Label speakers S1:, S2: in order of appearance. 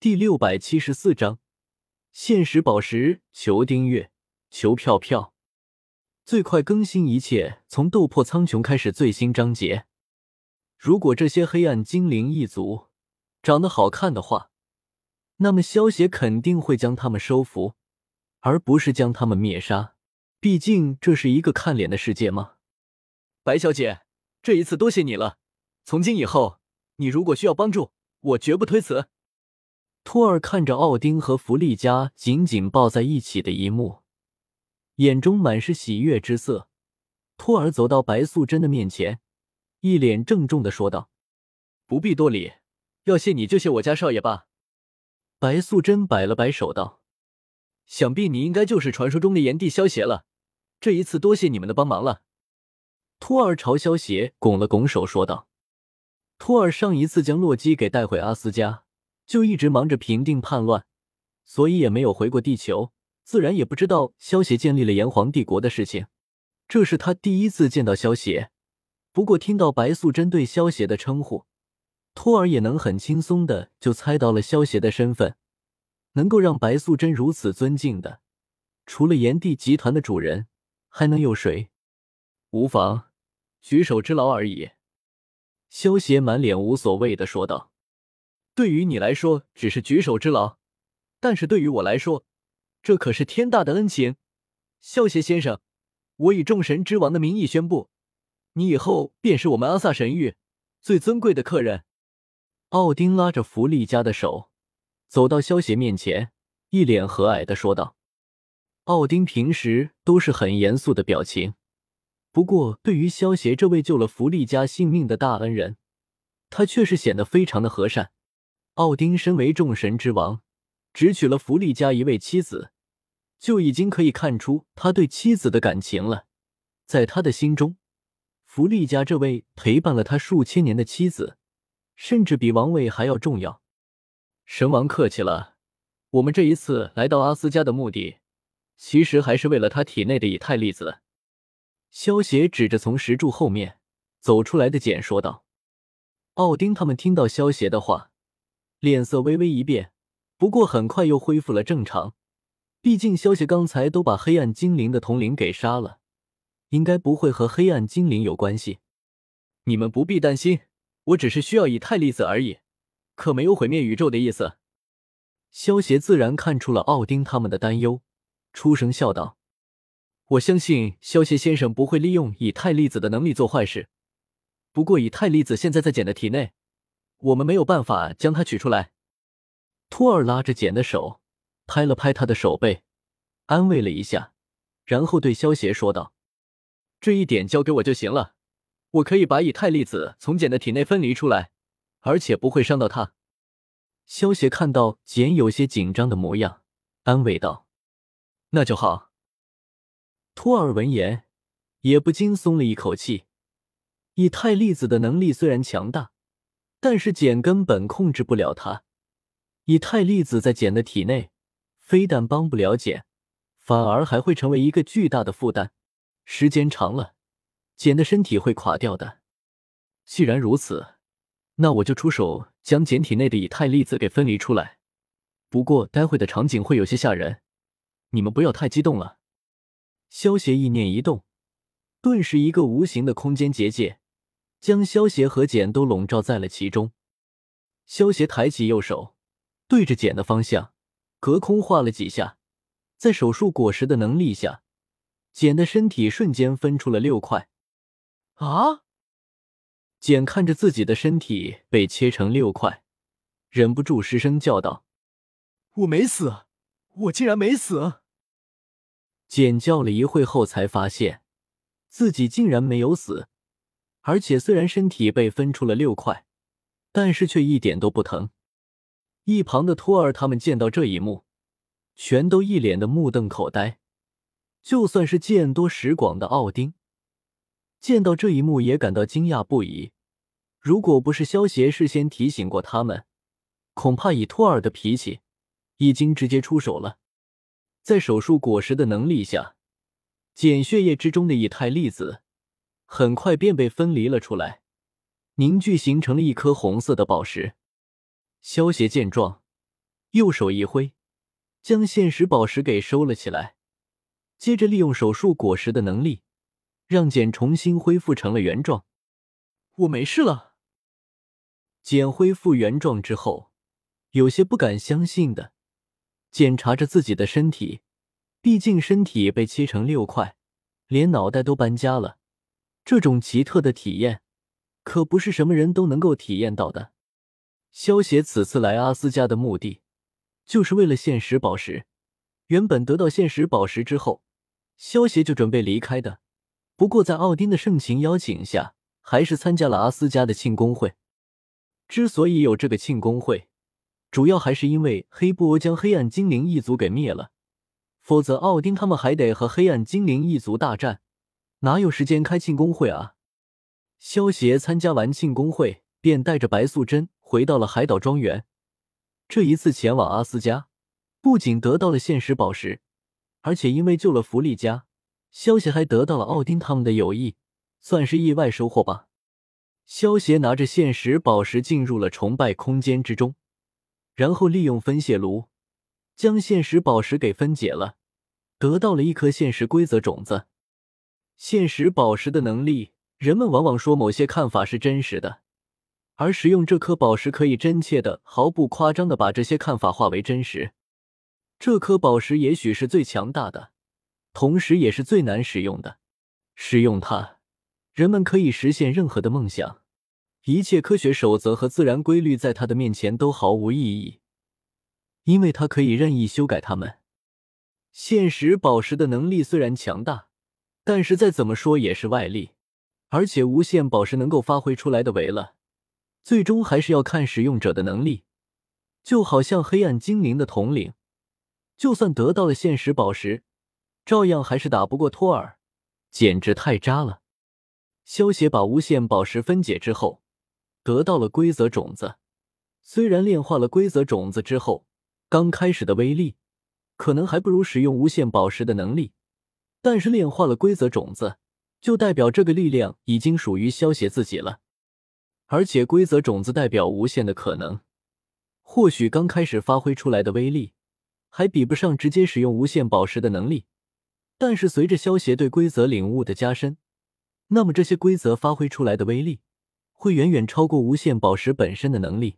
S1: 第六百七十四章，限时宝石，求订阅，求票票，最快更新一切从斗破苍穹开始最新章节。如果这些黑暗精灵一族长得好看的话，那么萧协肯定会将他们收服，而不是将他们灭杀。毕竟这是一个看脸的世界吗？白小姐，这一次多谢你了。从今以后，你如果需要帮助，我绝不推辞。托尔看着奥丁和弗利嘉紧紧抱在一起的一幕，眼中满是喜悦之色。托尔走到白素贞的面前，一脸郑重的说道：“不必多礼，要谢你就谢我家少爷吧。”白素贞摆了摆手道：“想必你应该就是传说中的炎帝萧邪了。这一次多谢你们的帮忙了。”托尔朝萧邪拱了拱手说道：“托尔上一次将洛基给带回阿斯加。”就一直忙着平定叛乱，所以也没有回过地球，自然也不知道萧协建立了炎黄帝国的事情。这是他第一次见到萧协，不过听到白素贞对萧协的称呼，托尔也能很轻松的就猜到了萧协的身份。能够让白素贞如此尊敬的，除了炎帝集团的主人，还能有谁？无妨，举手之劳而已。萧协满脸无所谓的说道。对于你来说只是举手之劳，但是对于我来说，这可是天大的恩情。萧协先生，我以众神之王的名义宣布，你以后便是我们阿萨神域最尊贵的客人。奥丁拉着弗利嘉的手，走到萧协面前，一脸和蔼的说道：“奥丁平时都是很严肃的表情，不过对于萧协这位救了弗利嘉性命的大恩人，他却是显得非常的和善。”奥丁身为众神之王，只娶了弗利嘉一位妻子，就已经可以看出他对妻子的感情了。在他的心中，弗利嘉这位陪伴了他数千年的妻子，甚至比王位还要重要。神王客气了，我们这一次来到阿斯加的目的，其实还是为了他体内的以太粒子。萧协指着从石柱后面走出来的简说道。奥丁他们听到萧协的话。脸色微微一变，不过很快又恢复了正常。毕竟萧协刚才都把黑暗精灵的统领给杀了，应该不会和黑暗精灵有关系。你们不必担心，我只是需要以太粒子而已，可没有毁灭宇宙的意思。萧协自然看出了奥丁他们的担忧，出声笑道：“我相信萧协先生不会利用以太粒子的能力做坏事。不过以太粒子现在在简的体内。”我们没有办法将它取出来。托尔拉着简的手，拍了拍他的手背，安慰了一下，然后对萧协说道：“这一点交给我就行了，我可以把以太粒子从简的体内分离出来，而且不会伤到他。”萧协看到简有些紧张的模样，安慰道：“那就好。”托尔闻言也不禁松了一口气。以太粒子的能力虽然强大。但是简根本控制不了他，以太粒子在简的体内，非但帮不了简，反而还会成为一个巨大的负担。时间长了，简的身体会垮掉的。既然如此，那我就出手将简体内的以太粒子给分离出来。不过待会的场景会有些吓人，你们不要太激动了。萧协意念一动，顿时一个无形的空间结界。将萧协和简都笼罩在了其中。萧协抬起右手，对着简的方向隔空画了几下，在手术果实的能力下，简的身体瞬间分出了六块。啊！简看着自己的身体被切成六块，忍不住失声叫道：“
S2: 我没死，我竟然没死！”
S1: 简叫了一会后，才发现自己竟然没有死。而且虽然身体被分出了六块，但是却一点都不疼。一旁的托尔他们见到这一幕，全都一脸的目瞪口呆。就算是见多识广的奥丁，见到这一幕也感到惊讶不已。如果不是萧协事先提醒过他们，恐怕以托尔的脾气，已经直接出手了。在手术果实的能力下，减血液之中的以太粒子。很快便被分离了出来，凝聚形成了一颗红色的宝石。萧协见状，右手一挥，将现实宝石给收了起来，接着利用手术果实的能力，让简重新恢复成了原状。
S2: 我没事了。
S1: 简恢复原状之后，有些不敢相信的检查着自己的身体，毕竟身体被切成六块，连脑袋都搬家了。这种奇特的体验，可不是什么人都能够体验到的。萧协此次来阿斯加的目的，就是为了现实宝石。原本得到现实宝石之后，萧协就准备离开的。不过在奥丁的盛情邀请下，还是参加了阿斯加的庆功会。之所以有这个庆功会，主要还是因为黑布欧将黑暗精灵一族给灭了，否则奥丁他们还得和黑暗精灵一族大战，哪有时间开庆功会啊？萧协参加完庆功会，便带着白素贞回到了海岛庄园。这一次前往阿斯加，不仅得到了现实宝石，而且因为救了弗利嘉，萧协还得到了奥丁他们的友谊，算是意外收获吧。萧协拿着现实宝石进入了崇拜空间之中，然后利用分解炉将现实宝石给分解了，得到了一颗现实规则种子。现实宝石的能力，人们往往说某些看法是真实的，而使用这颗宝石可以真切的、毫不夸张的把这些看法化为真实。这颗宝石也许是最强大的，同时也是最难使用的。使用它。人们可以实现任何的梦想，一切科学守则和自然规律在他的面前都毫无意义，因为他可以任意修改它们。现实宝石的能力虽然强大，但是再怎么说也是外力，而且无限宝石能够发挥出来的为了，最终还是要看使用者的能力。就好像黑暗精灵的统领，就算得到了现实宝石，照样还是打不过托尔，简直太渣了。萧协把无限宝石分解之后，得到了规则种子。虽然炼化了规则种子之后，刚开始的威力可能还不如使用无限宝石的能力，但是炼化了规则种子，就代表这个力量已经属于萧协自己了。而且规则种子代表无限的可能，或许刚开始发挥出来的威力还比不上直接使用无限宝石的能力，但是随着萧协对规则领悟的加深。那么这些规则发挥出来的威力，会远远超过无限宝石本身的能力。